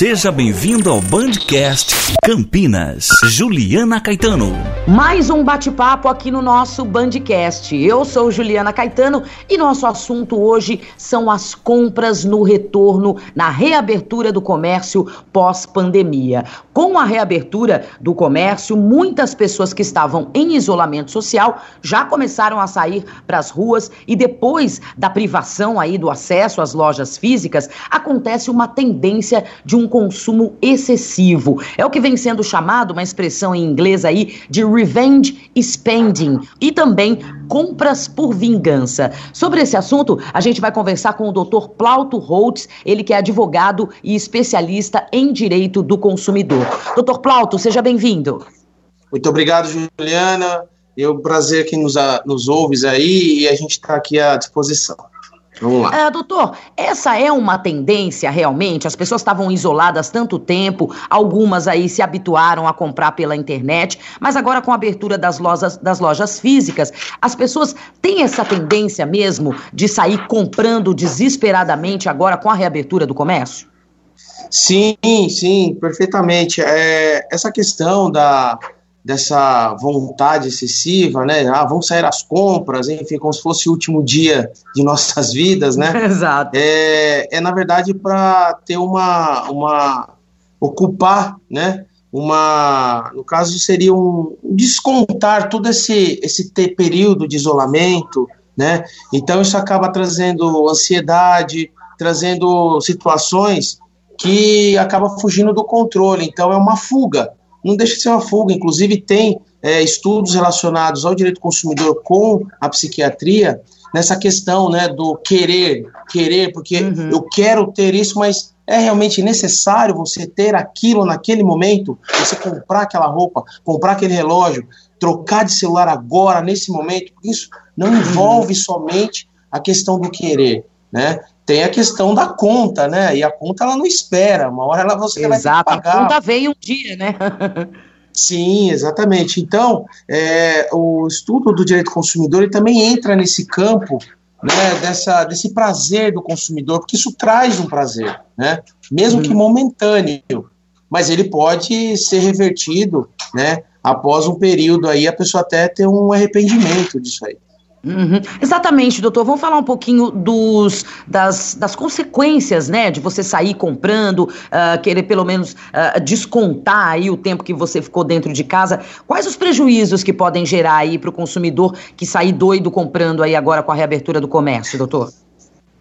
Seja bem-vindo ao Bandcast Campinas. Juliana Caetano. Mais um bate-papo aqui no nosso Bandcast. Eu sou Juliana Caetano e nosso assunto hoje são as compras no retorno, na reabertura do comércio pós-pandemia. Com a reabertura do comércio, muitas pessoas que estavam em isolamento social já começaram a sair para as ruas e depois da privação aí do acesso às lojas físicas, acontece uma tendência de um consumo excessivo. É o que vem sendo chamado, uma expressão em inglês aí, de revenge spending e também compras por vingança. Sobre esse assunto, a gente vai conversar com o Dr. Plauto Holtz, ele que é advogado e especialista em direito do consumidor. Dr. Plauto, seja bem-vindo. Muito obrigado, Juliana. É um prazer que nos, nos ouves aí e a gente está aqui à disposição. Vamos lá. Uh, doutor, essa é uma tendência realmente? As pessoas estavam isoladas tanto tempo, algumas aí se habituaram a comprar pela internet, mas agora com a abertura das lojas, das lojas físicas, as pessoas têm essa tendência mesmo de sair comprando desesperadamente agora com a reabertura do comércio? Sim, sim, perfeitamente. É, essa questão da, dessa vontade excessiva, né? Ah, vamos sair às compras, enfim, como se fosse o último dia de nossas vidas, né? Exato. É, é na verdade para ter uma, uma ocupar, né? Uma, no caso seria um descontar todo esse esse período de isolamento, né? Então isso acaba trazendo ansiedade, trazendo situações que acaba fugindo do controle. Então é uma fuga, não deixa de ser uma fuga. Inclusive, tem é, estudos relacionados ao direito do consumidor com a psiquiatria nessa questão né, do querer, querer, porque uhum. eu quero ter isso, mas é realmente necessário você ter aquilo naquele momento, você comprar aquela roupa, comprar aquele relógio, trocar de celular agora, nesse momento, isso não envolve somente a questão do querer, né? Tem a questão da conta, né? E a conta ela não espera, uma hora ela você Exato, vai pagar. a conta vem um dia, né? Sim, exatamente. Então, é, o estudo do direito do consumidor ele também entra nesse campo né, dessa, desse prazer do consumidor, porque isso traz um prazer, né? Mesmo hum. que uhum. momentâneo, mas ele pode ser revertido, né? Após um período aí, a pessoa até ter um arrependimento disso aí. Uhum. Exatamente, doutor. Vamos falar um pouquinho dos, das, das consequências, né, de você sair comprando, uh, querer pelo menos uh, descontar aí o tempo que você ficou dentro de casa. Quais os prejuízos que podem gerar aí para o consumidor que sair doido comprando aí agora com a reabertura do comércio, doutor?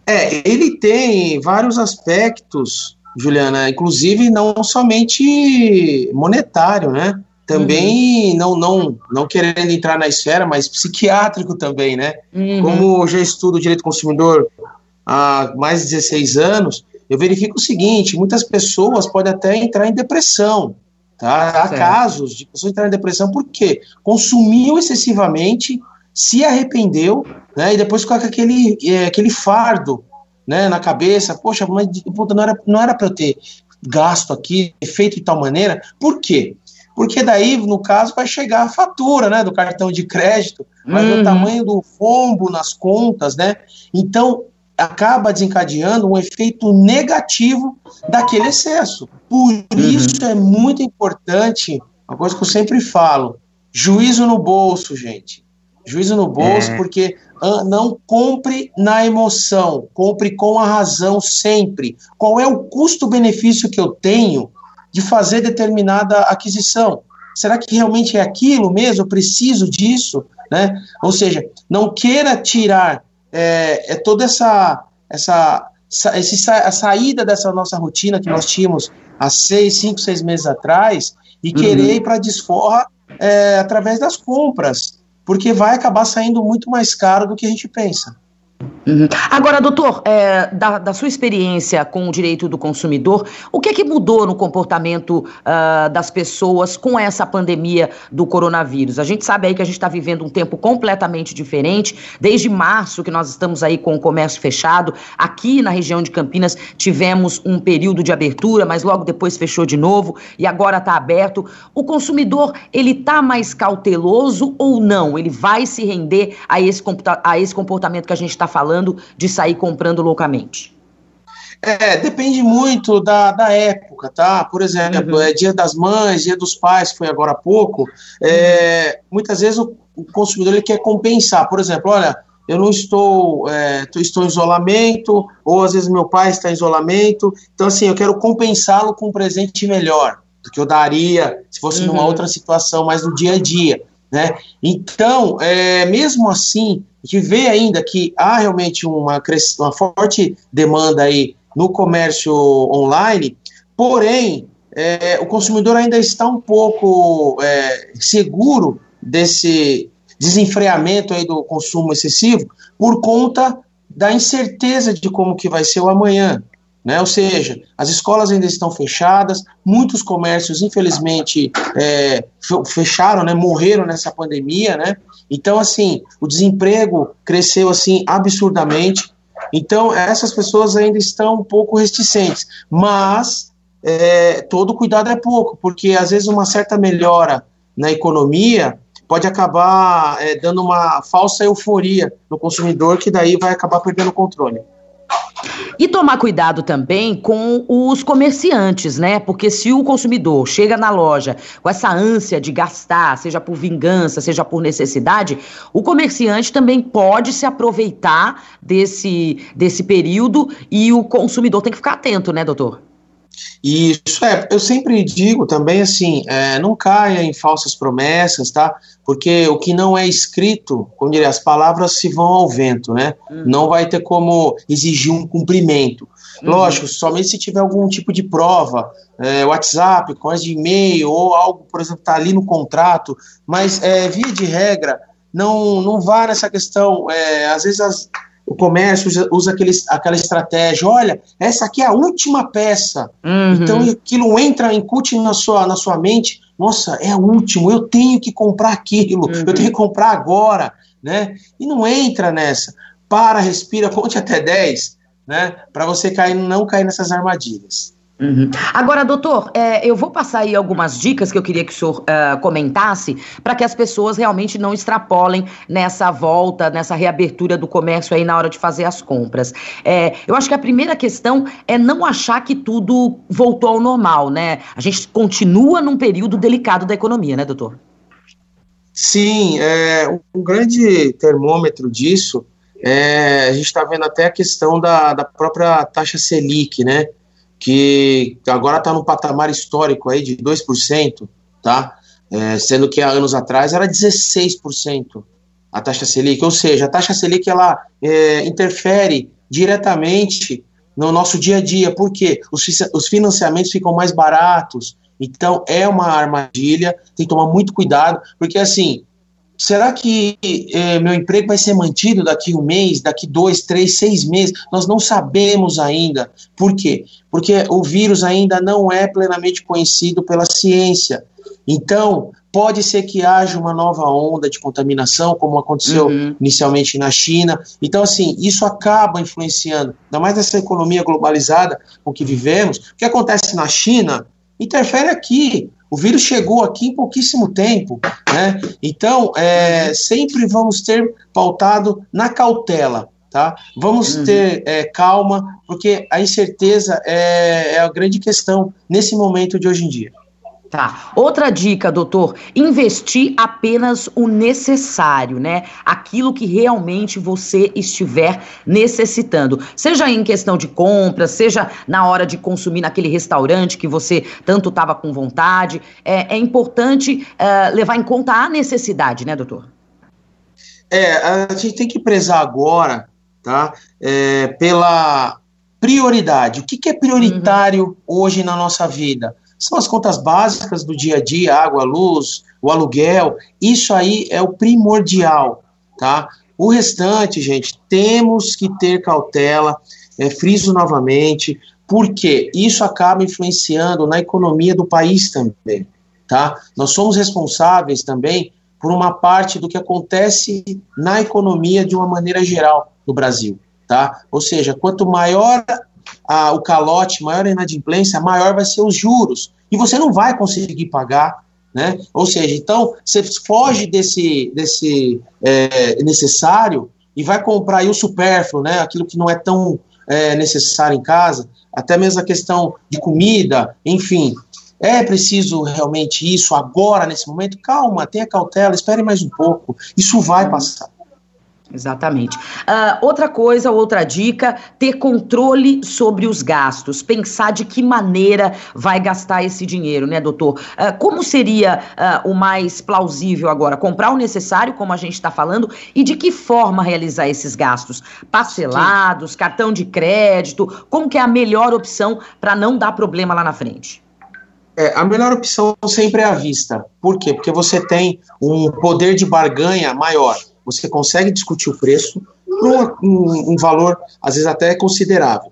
É, ele tem vários aspectos, Juliana, inclusive não somente monetário, né? Também uhum. não, não, não querendo entrar na esfera, mas psiquiátrico também, né? Uhum. Como eu já estudo direito do consumidor há mais de 16 anos, eu verifico o seguinte: muitas pessoas podem até entrar em depressão. Tá? Há casos de pessoas entrarem em depressão porque consumiu excessivamente, se arrependeu, né? E depois coloca aquele, é, aquele fardo né, na cabeça, poxa, mas não era, não era para eu ter gasto aqui, feito de tal maneira. Por quê? Porque daí, no caso, vai chegar a fatura né, do cartão de crédito, vai ver o uhum. tamanho do rombo nas contas, né? Então, acaba desencadeando um efeito negativo daquele excesso. Por uhum. isso é muito importante, uma coisa que eu sempre falo, juízo no bolso, gente. Juízo no bolso, é. porque uh, não compre na emoção, compre com a razão sempre. Qual é o custo-benefício que eu tenho de fazer determinada aquisição. Será que realmente é aquilo mesmo? Eu preciso disso? Né? Ou seja, não queira tirar é, é toda essa, essa, essa a saída dessa nossa rotina que nós tínhamos há seis, cinco, seis meses atrás e querer uhum. ir para desforra é, através das compras, porque vai acabar saindo muito mais caro do que a gente pensa. Uhum. Agora, doutor, é, da, da, sua experiência com o direito do consumidor, o que é que mudou no comportamento uh, das pessoas com essa pandemia do coronavírus? A gente sabe aí que a gente está vivendo um tempo completamente diferente. Desde março que nós estamos aí com o comércio fechado. Aqui na região de Campinas tivemos um período de abertura, mas logo depois fechou de novo e agora está aberto. O consumidor ele está mais cauteloso ou não? Ele vai se render a esse, a esse comportamento que a gente está falando de sair comprando loucamente? É, depende muito da, da época, tá? Por exemplo, uhum. é Dia das Mães, Dia dos Pais, foi agora há pouco. É, muitas vezes o, o, consumidor ele quer compensar. Por exemplo, olha, eu não estou, é, estou em isolamento, ou às vezes meu pai está em isolamento. Então, assim, eu quero compensá-lo com um presente melhor do que eu daria se fosse uhum. numa outra situação, mais no dia a dia. Né? Então, é, mesmo assim, a gente vê ainda que há realmente uma, uma forte demanda aí no comércio online, porém, é, o consumidor ainda está um pouco é, seguro desse desenfreamento aí do consumo excessivo por conta da incerteza de como que vai ser o amanhã. Né? Ou seja, as escolas ainda estão fechadas, muitos comércios, infelizmente, é, fecharam, né? morreram nessa pandemia. Né? Então, assim, o desemprego cresceu assim absurdamente. Então, essas pessoas ainda estão um pouco reticentes, mas é, todo cuidado é pouco, porque às vezes uma certa melhora na economia pode acabar é, dando uma falsa euforia no consumidor, que daí vai acabar perdendo o controle. E tomar cuidado também com os comerciantes, né? Porque se o consumidor chega na loja com essa ânsia de gastar, seja por vingança, seja por necessidade, o comerciante também pode se aproveitar desse, desse período e o consumidor tem que ficar atento, né, doutor? Isso é, eu sempre digo também assim, é, não caia em falsas promessas, tá? Porque o que não é escrito, como diria, as palavras se vão ao vento, né? Uhum. Não vai ter como exigir um cumprimento. Uhum. Lógico, somente se tiver algum tipo de prova, é, WhatsApp, coisa de e-mail, ou algo, por exemplo, tá ali no contrato, mas é, via de regra, não, não vá nessa questão. É, às vezes as, o comércio usa, usa aquele, aquela estratégia, olha, essa aqui é a última peça. Uhum. Então aquilo entra, incute na sua, na sua mente, nossa, é o último, eu tenho que comprar aquilo, uhum. eu tenho que comprar agora, né? E não entra nessa. Para, respira, conte até 10, né? Para você cair, não cair nessas armadilhas. Uhum. Agora, doutor, é, eu vou passar aí algumas dicas que eu queria que o senhor uh, comentasse para que as pessoas realmente não extrapolem nessa volta, nessa reabertura do comércio aí na hora de fazer as compras. É, eu acho que a primeira questão é não achar que tudo voltou ao normal, né? A gente continua num período delicado da economia, né, doutor? Sim, é, um grande termômetro disso é, a gente está vendo até a questão da, da própria taxa Selic, né? Que agora está no patamar histórico aí de 2%, tá? É, sendo que há anos atrás era 16% a taxa Selic, ou seja, a taxa Selic ela é, interfere diretamente no nosso dia a dia, porque os, os financiamentos ficam mais baratos, então é uma armadilha, tem que tomar muito cuidado, porque assim, Será que eh, meu emprego vai ser mantido daqui um mês, daqui dois, três, seis meses? Nós não sabemos ainda. Por quê? Porque o vírus ainda não é plenamente conhecido pela ciência. Então, pode ser que haja uma nova onda de contaminação, como aconteceu uhum. inicialmente na China. Então, assim, isso acaba influenciando, ainda mais nessa economia globalizada com que vivemos. O que acontece na China interfere aqui. O vírus chegou aqui em pouquíssimo tempo, né? Então, é, sempre vamos ter pautado na cautela, tá? Vamos uhum. ter é, calma, porque a incerteza é, é a grande questão nesse momento de hoje em dia. Tá. Outra dica, doutor: investir apenas o necessário, né? Aquilo que realmente você estiver necessitando. Seja em questão de compra, seja na hora de consumir naquele restaurante que você tanto estava com vontade. É, é importante uh, levar em conta a necessidade, né, doutor? É, a gente tem que prezar agora, tá? É, pela prioridade. O que, que é prioritário uhum. hoje na nossa vida? São as contas básicas do dia a dia, água, luz, o aluguel, isso aí é o primordial, tá? O restante, gente, temos que ter cautela, é, friso novamente, porque isso acaba influenciando na economia do país também, tá? Nós somos responsáveis também por uma parte do que acontece na economia de uma maneira geral no Brasil, tá? Ou seja, quanto maior a, o calote, maior a inadimplência, maior vai ser os juros. E você não vai conseguir pagar. Né? Ou seja, então você foge desse, desse é, necessário e vai comprar o supérfluo, né? aquilo que não é tão é, necessário em casa, até mesmo a questão de comida, enfim. É preciso realmente isso agora, nesse momento? Calma, tenha cautela, espere mais um pouco. Isso vai passar. Exatamente. Uh, outra coisa, outra dica, ter controle sobre os gastos, pensar de que maneira vai gastar esse dinheiro, né, doutor? Uh, como seria uh, o mais plausível agora? Comprar o necessário, como a gente está falando, e de que forma realizar esses gastos? Parcelados, Sim. cartão de crédito? Como que é a melhor opção para não dar problema lá na frente? É, a melhor opção sempre é à vista. Por quê? Porque você tem um poder de barganha maior você consegue discutir o preço por um, um, valor, às vezes até considerável.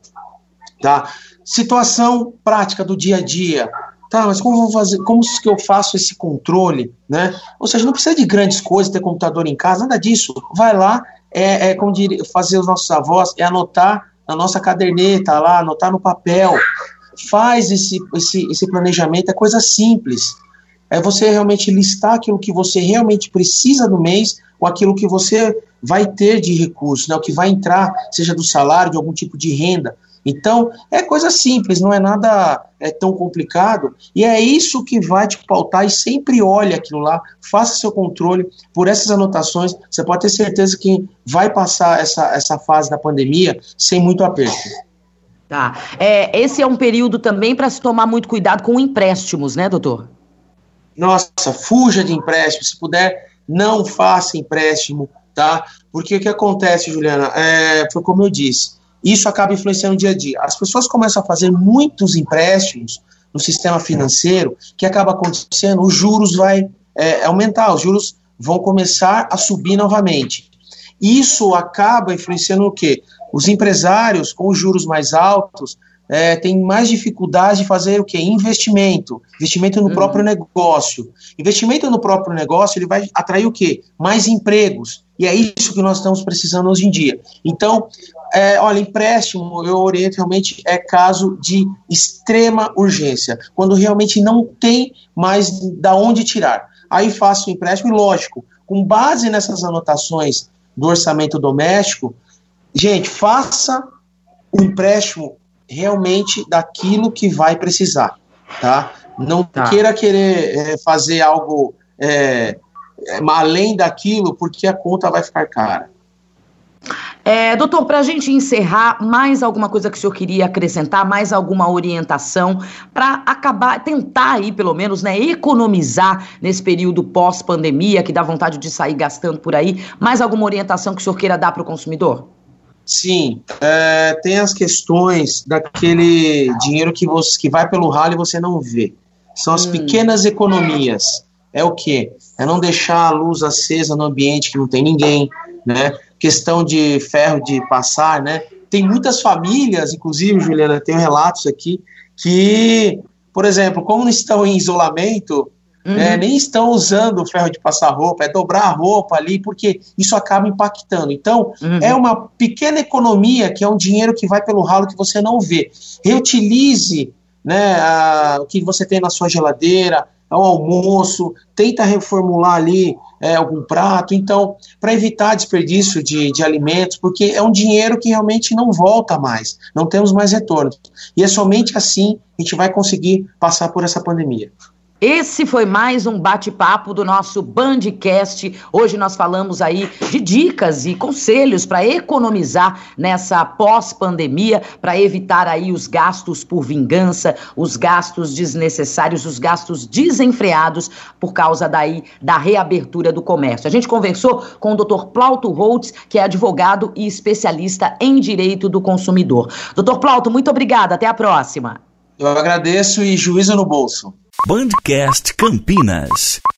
Tá? Situação prática do dia a dia. Tá, mas como vou fazer, como que eu faço esse controle, né? Ou seja, não precisa de grandes coisas, ter computador em casa, nada disso. Vai lá, é, é como fazer os nossos avós, é anotar na nossa caderneta lá, anotar no papel. Faz esse, esse, esse planejamento, é coisa simples. É você realmente listar aquilo que você realmente precisa do mês com aquilo que você vai ter de recurso, né, o que vai entrar, seja do salário, de algum tipo de renda. Então, é coisa simples, não é nada é tão complicado, e é isso que vai te pautar e sempre olhe aquilo lá, faça seu controle por essas anotações, você pode ter certeza que vai passar essa, essa fase da pandemia sem muito aperto. Tá. É, esse é um período também para se tomar muito cuidado com empréstimos, né, doutor? Nossa, fuja de empréstimo, se puder, não faça empréstimo, tá? Porque o que acontece, Juliana, é, foi como eu disse, isso acaba influenciando o dia a dia. As pessoas começam a fazer muitos empréstimos no sistema financeiro, que acaba acontecendo, os juros vai é, aumentar, os juros vão começar a subir novamente. Isso acaba influenciando o quê? Os empresários com os juros mais altos é, tem mais dificuldade de fazer o que? Investimento. Investimento no uhum. próprio negócio. Investimento no próprio negócio, ele vai atrair o quê? Mais empregos. E é isso que nós estamos precisando hoje em dia. Então, é, olha, empréstimo, eu oriento realmente é caso de extrema urgência, quando realmente não tem mais da onde tirar. Aí faço o empréstimo e, lógico, com base nessas anotações do orçamento doméstico, gente, faça o empréstimo realmente daquilo que vai precisar, tá? Não tá. queira querer é, fazer algo é, é além daquilo, porque a conta vai ficar cara. É, doutor, para a gente encerrar, mais alguma coisa que o senhor queria acrescentar, mais alguma orientação para acabar, tentar aí, pelo menos, né, economizar nesse período pós-pandemia, que dá vontade de sair gastando por aí, mais alguma orientação que o senhor queira dar para o consumidor? Sim, é, tem as questões daquele dinheiro que, você, que vai pelo ralo e você não vê. São as hum. pequenas economias. É o que? É não deixar a luz acesa no ambiente que não tem ninguém, né? Questão de ferro de passar, né? Tem muitas famílias, inclusive, Juliana, tem relatos aqui, que, por exemplo, como estão em isolamento, Uhum. É, nem estão usando o ferro de passar roupa, é dobrar a roupa ali, porque isso acaba impactando. Então, uhum. é uma pequena economia que é um dinheiro que vai pelo ralo que você não vê. Reutilize né, a, o que você tem na sua geladeira, ao almoço, tenta reformular ali é, algum prato. Então, para evitar desperdício de, de alimentos, porque é um dinheiro que realmente não volta mais, não temos mais retorno. E é somente assim a gente vai conseguir passar por essa pandemia. Esse foi mais um bate-papo do nosso Bandcast. Hoje nós falamos aí de dicas e conselhos para economizar nessa pós-pandemia, para evitar aí os gastos por vingança, os gastos desnecessários, os gastos desenfreados por causa daí da reabertura do comércio. A gente conversou com o Dr. Plauto Holtz, que é advogado e especialista em direito do consumidor. Dr. Plauto, muito obrigada. Até a próxima. Eu agradeço e juízo no bolso. Bandcast Campinas.